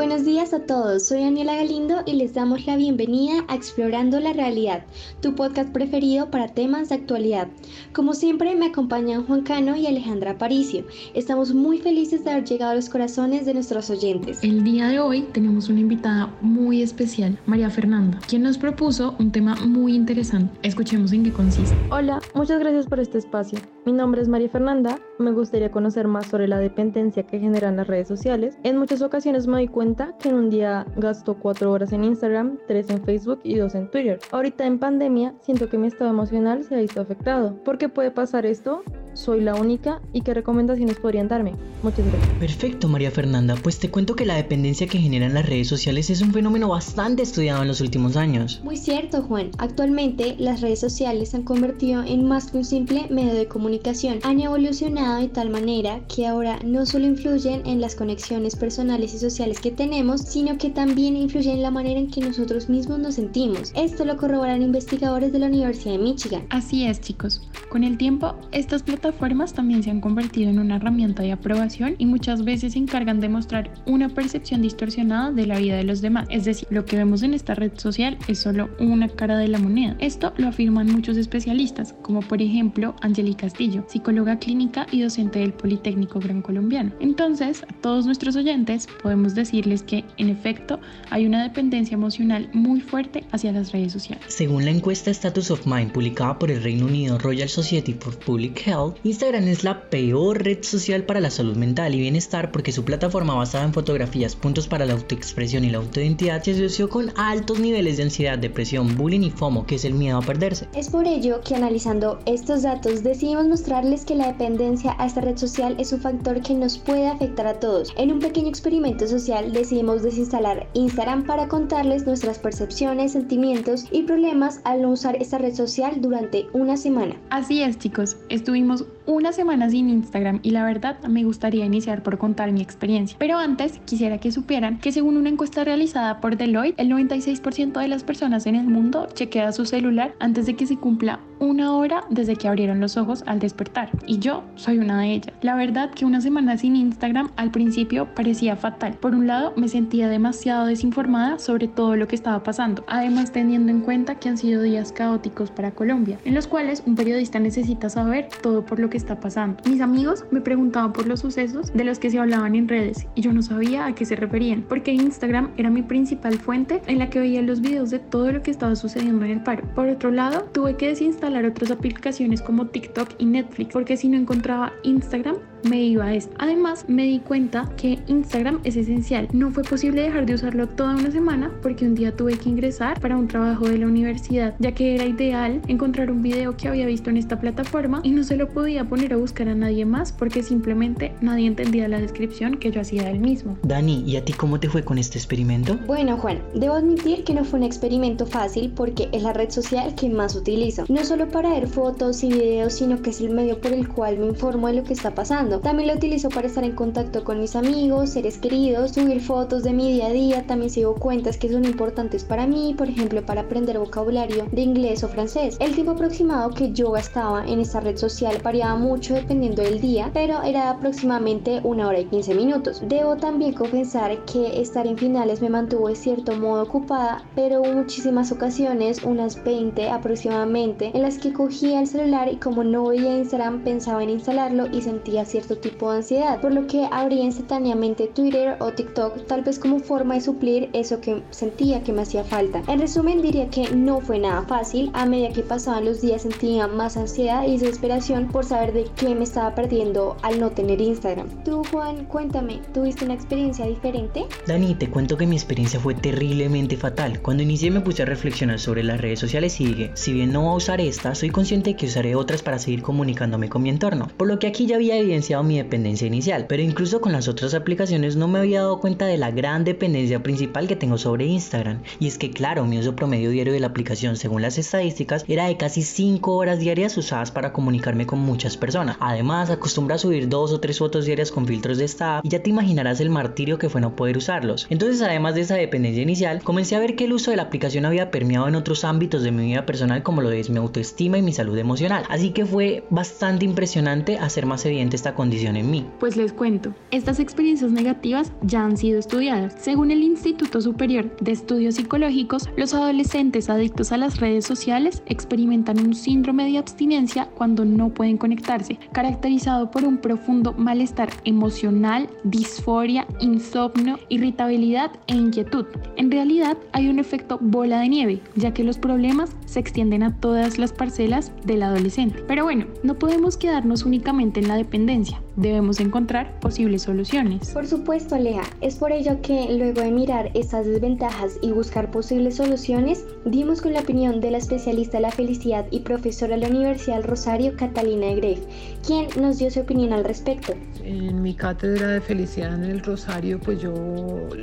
buenos días a todos, soy Daniela Galindo y les damos la bienvenida a Explorando la Realidad, tu podcast preferido para temas de actualidad. Como siempre me acompañan Juan Cano y Alejandra Paricio. Estamos muy felices de haber llegado a los corazones de nuestros oyentes. El día de hoy tenemos una invitada muy especial, María Fernanda, quien nos propuso un tema muy interesante. Escuchemos en qué consiste. Hola, muchas gracias por este espacio. Mi nombre es María Fernanda, me gustaría conocer más sobre la dependencia que generan las redes sociales. En muchas ocasiones me doy cuenta que en un día gasto cuatro horas en Instagram, tres en Facebook y dos en Twitter. Ahorita en pandemia siento que mi estado emocional se ha visto afectado. ¿Por qué puede pasar esto? soy la única y qué recomendaciones podrían darme. Muchas gracias. Perfecto, María Fernanda. Pues te cuento que la dependencia que generan las redes sociales es un fenómeno bastante estudiado en los últimos años. Muy cierto, Juan. Actualmente las redes sociales se han convertido en más que un simple medio de comunicación. Han evolucionado de tal manera que ahora no solo influyen en las conexiones personales y sociales que tenemos, sino que también influyen en la manera en que nosotros mismos nos sentimos. Esto lo corroboran investigadores de la Universidad de Michigan. Así es, chicos. Con el tiempo, estas plataformas también se han convertido en una herramienta de aprobación y muchas veces se encargan de mostrar una percepción distorsionada de la vida de los demás. Es decir, lo que vemos en esta red social es solo una cara de la moneda. Esto lo afirman muchos especialistas, como por ejemplo Angeli Castillo, psicóloga clínica y docente del Politécnico Gran Colombiano. Entonces, a todos nuestros oyentes podemos decirles que, en efecto, hay una dependencia emocional muy fuerte hacia las redes sociales. Según la encuesta Status of Mind publicada por el Reino Unido Royal Society for Public Health, Instagram es la peor red social para la salud mental y bienestar porque su plataforma basada en fotografías, puntos para la autoexpresión y la autoidentidad se asoció con altos niveles de ansiedad, depresión, bullying y FOMO, que es el miedo a perderse. Es por ello que analizando estos datos decidimos mostrarles que la dependencia a esta red social es un factor que nos puede afectar a todos. En un pequeño experimento social decidimos desinstalar Instagram para contarles nuestras percepciones, sentimientos y problemas al no usar esta red social durante una semana. Así es chicos, estuvimos una semana sin Instagram y la verdad me gustaría iniciar por contar mi experiencia. Pero antes quisiera que supieran que según una encuesta realizada por Deloitte, el 96% de las personas en el mundo chequea su celular antes de que se cumpla una hora desde que abrieron los ojos al despertar. Y yo soy una de ellas. La verdad que una semana sin Instagram al principio parecía fatal. Por un lado me sentía demasiado desinformada sobre todo lo que estaba pasando. Además teniendo en cuenta que han sido días caóticos para Colombia, en los cuales un periodista necesita saber todo por lo que está pasando. Mis amigos me preguntaban por los sucesos de los que se hablaban en redes y yo no sabía a qué se referían, porque Instagram era mi principal fuente en la que veía los videos de todo lo que estaba sucediendo en el paro. Por otro lado, tuve que desinstalar otras aplicaciones como TikTok y Netflix, porque si no encontraba Instagram, me iba a esto. Además, me di cuenta que Instagram es esencial. No fue posible dejar de usarlo toda una semana porque un día tuve que ingresar para un trabajo de la universidad, ya que era ideal encontrar un video que había visto en esta plataforma y no se lo podía poner a buscar a nadie más porque simplemente nadie entendía la descripción que yo hacía del mismo. Dani, ¿y a ti cómo te fue con este experimento? Bueno, Juan, debo admitir que no fue un experimento fácil porque es la red social que más utilizo. No solo para ver fotos y videos, sino que es el medio por el cual me informo de lo que está pasando también lo utilizo para estar en contacto con mis amigos, seres queridos, subir fotos de mi día a día, también sigo cuentas que son importantes para mí, por ejemplo para aprender vocabulario de inglés o francés. El tiempo aproximado que yo gastaba en esta red social variaba mucho dependiendo del día, pero era aproximadamente una hora y 15 minutos. Debo también confesar que estar en finales me mantuvo de cierto modo ocupada, pero hubo muchísimas ocasiones, unas 20 aproximadamente, en las que cogía el celular y como no veía Instagram pensaba en instalarlo y sentía cierto tipo de ansiedad, por lo que abría instantáneamente Twitter o TikTok, tal vez como forma de suplir eso que sentía que me hacía falta. En resumen, diría que no fue nada fácil, a medida que pasaban los días sentía más ansiedad y desesperación por saber de qué me estaba perdiendo al no tener Instagram. Tú, Juan, cuéntame, ¿tuviste una experiencia diferente? Dani, te cuento que mi experiencia fue terriblemente fatal. Cuando inicié me puse a reflexionar sobre las redes sociales y dije, si bien no voy a usar esta, soy consciente que usaré otras para seguir comunicándome con mi entorno. Por lo que aquí ya había evidencia mi dependencia inicial, pero incluso con las otras aplicaciones no me había dado cuenta de la gran dependencia principal que tengo sobre Instagram. Y es que claro, mi uso promedio diario de la aplicación según las estadísticas era de casi 5 horas diarias usadas para comunicarme con muchas personas. Además, acostumbra a subir dos o tres fotos diarias con filtros de estado y ya te imaginarás el martirio que fue no poder usarlos. Entonces, además de esa dependencia inicial, comencé a ver que el uso de la aplicación había permeado en otros ámbitos de mi vida personal como lo es mi autoestima y mi salud emocional. Así que fue bastante impresionante hacer más evidente esta condición en mí. Pues les cuento, estas experiencias negativas ya han sido estudiadas. Según el Instituto Superior de Estudios Psicológicos, los adolescentes adictos a las redes sociales experimentan un síndrome de abstinencia cuando no pueden conectarse, caracterizado por un profundo malestar emocional, disforia, insomnio, irritabilidad e inquietud. En realidad hay un efecto bola de nieve, ya que los problemas se extienden a todas las parcelas del adolescente. Pero bueno, no podemos quedarnos únicamente en la dependencia, друзья. Debemos encontrar posibles soluciones. Por supuesto, Aleja, es por ello que luego de mirar estas desventajas y buscar posibles soluciones, dimos con la opinión de la especialista de la felicidad y profesora de la Universidad Rosario, Catalina Greff, quien nos dio su opinión al respecto. En mi cátedra de felicidad en el Rosario, pues yo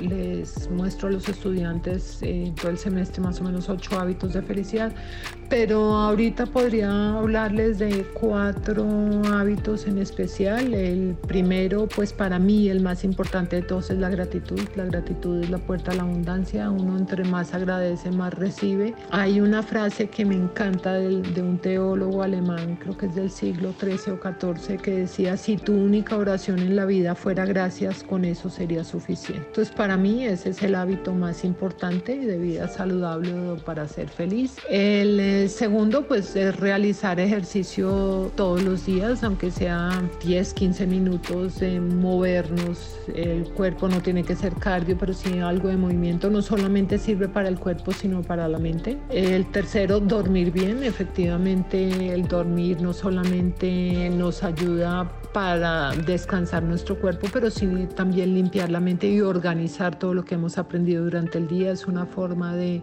les muestro a los estudiantes en todo el semestre más o menos ocho hábitos de felicidad, pero ahorita podría hablarles de cuatro hábitos en especial. El primero, pues para mí el más importante de todos es la gratitud. La gratitud es la puerta a la abundancia. Uno entre más agradece, más recibe. Hay una frase que me encanta de, de un teólogo alemán, creo que es del siglo XIII o XIV, que decía, si tu única oración en la vida fuera gracias, con eso sería suficiente. Entonces para mí ese es el hábito más importante de vida saludable para ser feliz. El eh, segundo, pues es realizar ejercicio todos los días, aunque sea 10, 15 minutos de movernos. El cuerpo no tiene que ser cardio, pero sí algo de movimiento. No solamente sirve para el cuerpo, sino para la mente. El tercero, dormir bien. Efectivamente, el dormir no solamente nos ayuda para descansar nuestro cuerpo, pero sí también limpiar la mente y organizar todo lo que hemos aprendido durante el día. Es una forma de,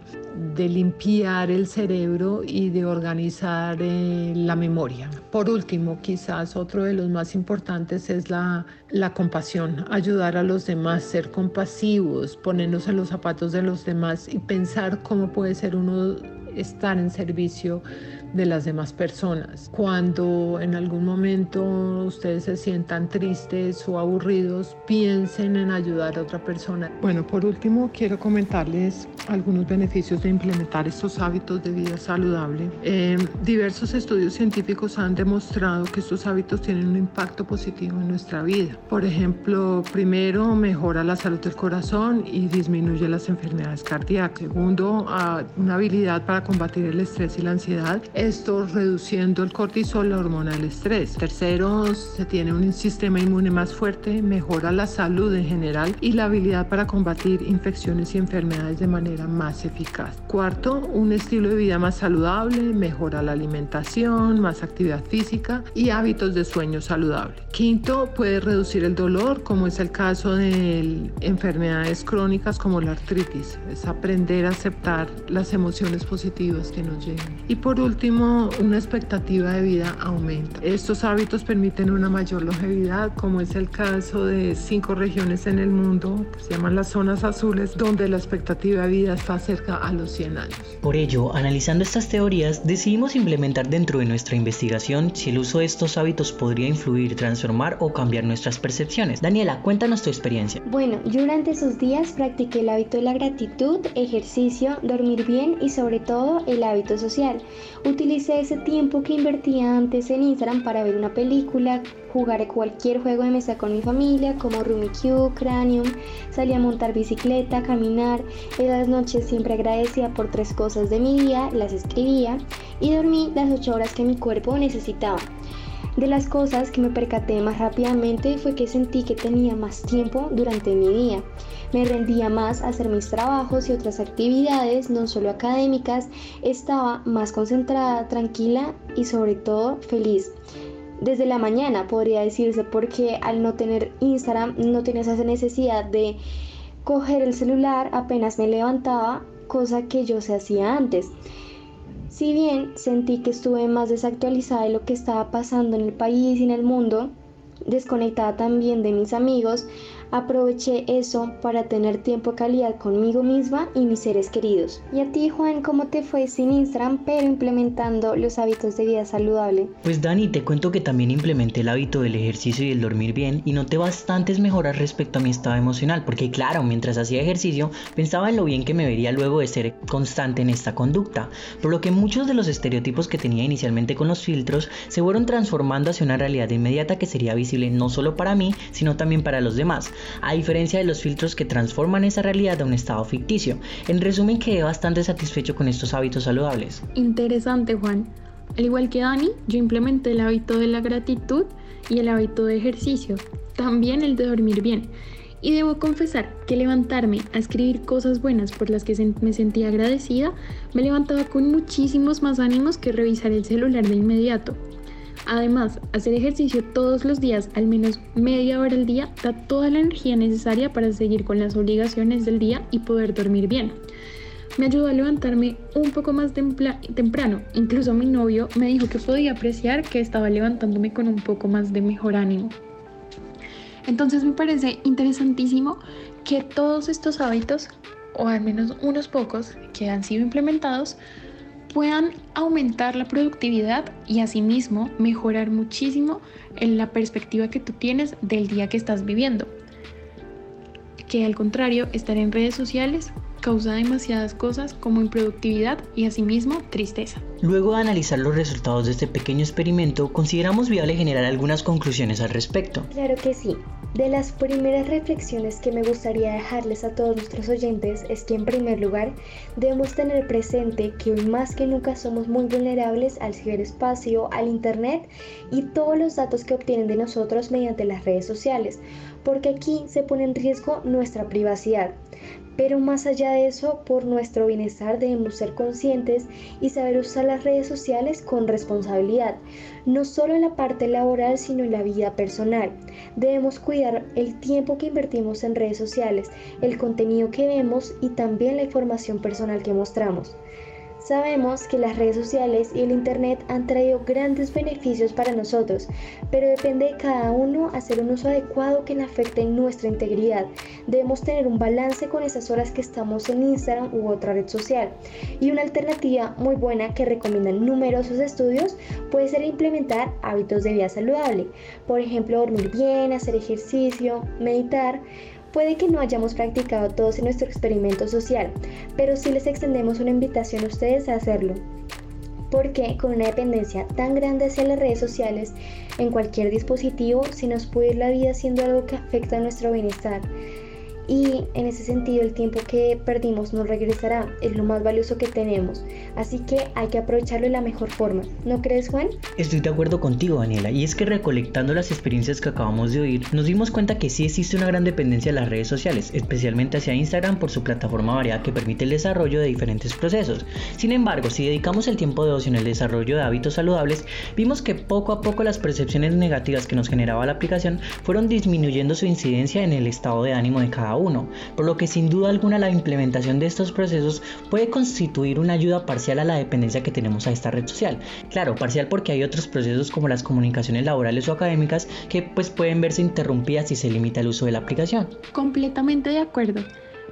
de limpiar el cerebro y de organizar eh, la memoria. Por último, quizás otro de los más importantes es la, la compasión, ayudar a los demás, ser compasivos, ponernos en los zapatos de los demás y pensar cómo puede ser uno estar en servicio de las demás personas. Cuando en algún momento ustedes se sientan tristes o aburridos, piensen en ayudar a otra persona. Bueno, por último, quiero comentarles algunos beneficios de implementar estos hábitos de vida saludable. Eh, diversos estudios científicos han demostrado que estos hábitos tienen un impacto positivo en nuestra vida. Por ejemplo, primero, mejora la salud del corazón y disminuye las enfermedades cardíacas. Segundo, una habilidad para combatir el estrés y la ansiedad esto reduciendo el cortisol, la hormona del estrés. Tercero, se tiene un sistema inmune más fuerte, mejora la salud en general y la habilidad para combatir infecciones y enfermedades de manera más eficaz. Cuarto, un estilo de vida más saludable, mejora la alimentación, más actividad física y hábitos de sueño saludable. Quinto, puede reducir el dolor, como es el caso de enfermedades crónicas como la artritis. Es aprender a aceptar las emociones positivas que nos llegan. Y por último, una expectativa de vida aumenta. Estos hábitos permiten una mayor longevidad, como es el caso de cinco regiones en el mundo, que se llaman las zonas azules, donde la expectativa de vida está cerca a los 100 años. Por ello, analizando estas teorías, decidimos implementar dentro de nuestra investigación si el uso de estos hábitos podría influir, transformar o cambiar nuestras percepciones. Daniela, cuéntanos tu experiencia. Bueno, yo durante esos días practiqué el hábito de la gratitud, ejercicio, dormir bien y sobre todo el hábito social. Utilicé ese tiempo que invertía antes en Instagram para ver una película, jugar cualquier juego de mesa con mi familia como Rummikub, Cranium, salí a montar bicicleta, caminar, en las noches siempre agradecía por tres cosas de mi día, las escribía y dormí las ocho horas que mi cuerpo necesitaba. De las cosas que me percaté más rápidamente fue que sentí que tenía más tiempo durante mi día. Me rendía más a hacer mis trabajos y otras actividades, no solo académicas, estaba más concentrada, tranquila y sobre todo feliz. Desde la mañana podría decirse porque al no tener Instagram no tenía esa necesidad de coger el celular apenas me levantaba, cosa que yo se hacía antes. Si bien sentí que estuve más desactualizada de lo que estaba pasando en el país y en el mundo, desconectada también de mis amigos, aproveché eso para tener tiempo de calidad conmigo misma y mis seres queridos. Y a ti, Juan, ¿cómo te fue sin Instagram, pero implementando los hábitos de vida saludable? Pues Dani, te cuento que también implementé el hábito del ejercicio y el dormir bien y noté bastantes mejoras respecto a mi estado emocional, porque claro, mientras hacía ejercicio pensaba en lo bien que me vería luego de ser constante en esta conducta, por lo que muchos de los estereotipos que tenía inicialmente con los filtros se fueron transformando hacia una realidad inmediata que sería visible no solo para mí, sino también para los demás, a diferencia de los filtros que transforman esa realidad a un estado ficticio. En resumen, quedé bastante satisfecho con estos hábitos saludables. Interesante, Juan. Al igual que Dani, yo implementé el hábito de la gratitud y el hábito de ejercicio, también el de dormir bien. Y debo confesar que levantarme a escribir cosas buenas por las que me sentía agradecida me levantaba con muchísimos más ánimos que revisar el celular de inmediato. Además, hacer ejercicio todos los días, al menos media hora al día, da toda la energía necesaria para seguir con las obligaciones del día y poder dormir bien. Me ayudó a levantarme un poco más temprano. Incluso mi novio me dijo que podía apreciar que estaba levantándome con un poco más de mejor ánimo. Entonces me parece interesantísimo que todos estos hábitos, o al menos unos pocos que han sido implementados, puedan aumentar la productividad y asimismo mejorar muchísimo en la perspectiva que tú tienes del día que estás viviendo. Que al contrario, estar en redes sociales causa demasiadas cosas como improductividad y asimismo tristeza. Luego de analizar los resultados de este pequeño experimento, consideramos viable generar algunas conclusiones al respecto. Claro que sí. De las primeras reflexiones que me gustaría dejarles a todos nuestros oyentes es que en primer lugar debemos tener presente que hoy más que nunca somos muy vulnerables al ciberespacio, al internet y todos los datos que obtienen de nosotros mediante las redes sociales, porque aquí se pone en riesgo nuestra privacidad. Pero más allá de eso, por nuestro bienestar debemos ser conscientes y saber usar las redes sociales con responsabilidad, no solo en la parte laboral, sino en la vida personal. Debemos cuidar el tiempo que invertimos en redes sociales, el contenido que vemos y también la información personal que mostramos. Sabemos que las redes sociales y el Internet han traído grandes beneficios para nosotros, pero depende de cada uno hacer un uso adecuado que no afecte nuestra integridad. Debemos tener un balance con esas horas que estamos en Instagram u otra red social. Y una alternativa muy buena que recomiendan numerosos estudios puede ser implementar hábitos de vida saludable. Por ejemplo, dormir bien, hacer ejercicio, meditar Puede que no hayamos practicado todos en nuestro experimento social, pero sí les extendemos una invitación a ustedes a hacerlo. Porque con una dependencia tan grande hacia las redes sociales, en cualquier dispositivo, se nos puede ir la vida haciendo algo que afecta a nuestro bienestar y en ese sentido el tiempo que perdimos nos regresará, es lo más valioso que tenemos, así que hay que aprovecharlo de la mejor forma, ¿no crees Juan? Estoy de acuerdo contigo Daniela, y es que recolectando las experiencias que acabamos de oír, nos dimos cuenta que sí existe una gran dependencia de las redes sociales, especialmente hacia Instagram por su plataforma variada que permite el desarrollo de diferentes procesos. Sin embargo, si dedicamos el tiempo de ocio en el desarrollo de hábitos saludables, vimos que poco a poco las percepciones negativas que nos generaba la aplicación fueron disminuyendo su incidencia en el estado de ánimo de cada uno, por lo que sin duda alguna la implementación de estos procesos puede constituir una ayuda parcial a la dependencia que tenemos a esta red social. Claro, parcial porque hay otros procesos como las comunicaciones laborales o académicas que pues pueden verse interrumpidas si se limita el uso de la aplicación. Completamente de acuerdo.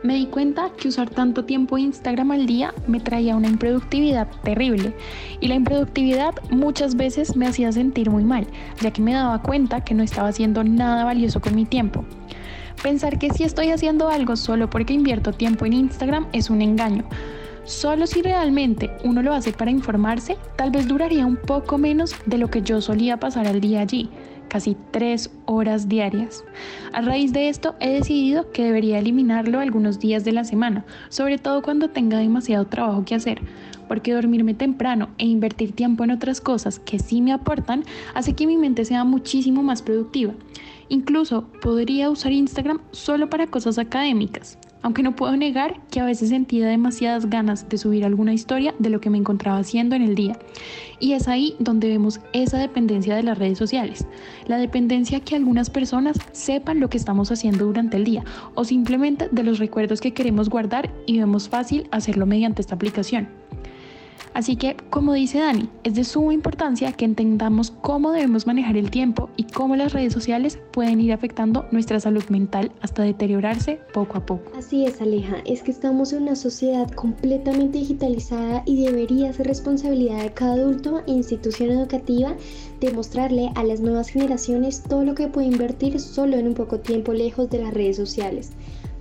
Me di cuenta que usar tanto tiempo Instagram al día me traía una improductividad terrible y la improductividad muchas veces me hacía sentir muy mal, ya que me daba cuenta que no estaba haciendo nada valioso con mi tiempo. Pensar que si estoy haciendo algo solo porque invierto tiempo en Instagram es un engaño. Solo si realmente uno lo hace para informarse, tal vez duraría un poco menos de lo que yo solía pasar al día allí, casi tres horas diarias. A raíz de esto he decidido que debería eliminarlo algunos días de la semana, sobre todo cuando tenga demasiado trabajo que hacer, porque dormirme temprano e invertir tiempo en otras cosas que sí me aportan hace que mi mente sea muchísimo más productiva. Incluso podría usar Instagram solo para cosas académicas, aunque no puedo negar que a veces sentía demasiadas ganas de subir alguna historia de lo que me encontraba haciendo en el día. Y es ahí donde vemos esa dependencia de las redes sociales, la dependencia que algunas personas sepan lo que estamos haciendo durante el día o simplemente de los recuerdos que queremos guardar y vemos fácil hacerlo mediante esta aplicación. Así que, como dice Dani, es de suma importancia que entendamos cómo debemos manejar el tiempo y cómo las redes sociales pueden ir afectando nuestra salud mental hasta deteriorarse poco a poco. Así es, Aleja, es que estamos en una sociedad completamente digitalizada y debería ser responsabilidad de cada adulto e institución educativa demostrarle a las nuevas generaciones todo lo que puede invertir solo en un poco tiempo lejos de las redes sociales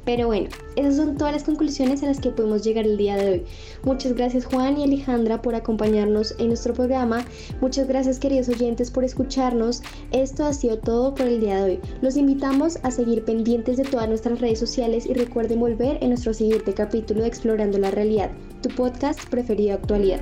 Pero bueno, esas son todas las conclusiones a las que podemos llegar el día de hoy. Muchas gracias Juan y Alejandra por acompañarnos en nuestro programa. Muchas gracias queridos oyentes por escucharnos. Esto ha sido todo por el día de hoy. Los invitamos a seguir pendientes de todas nuestras redes sociales y recuerden volver en nuestro siguiente capítulo de Explorando la Realidad, tu podcast preferido actualidad.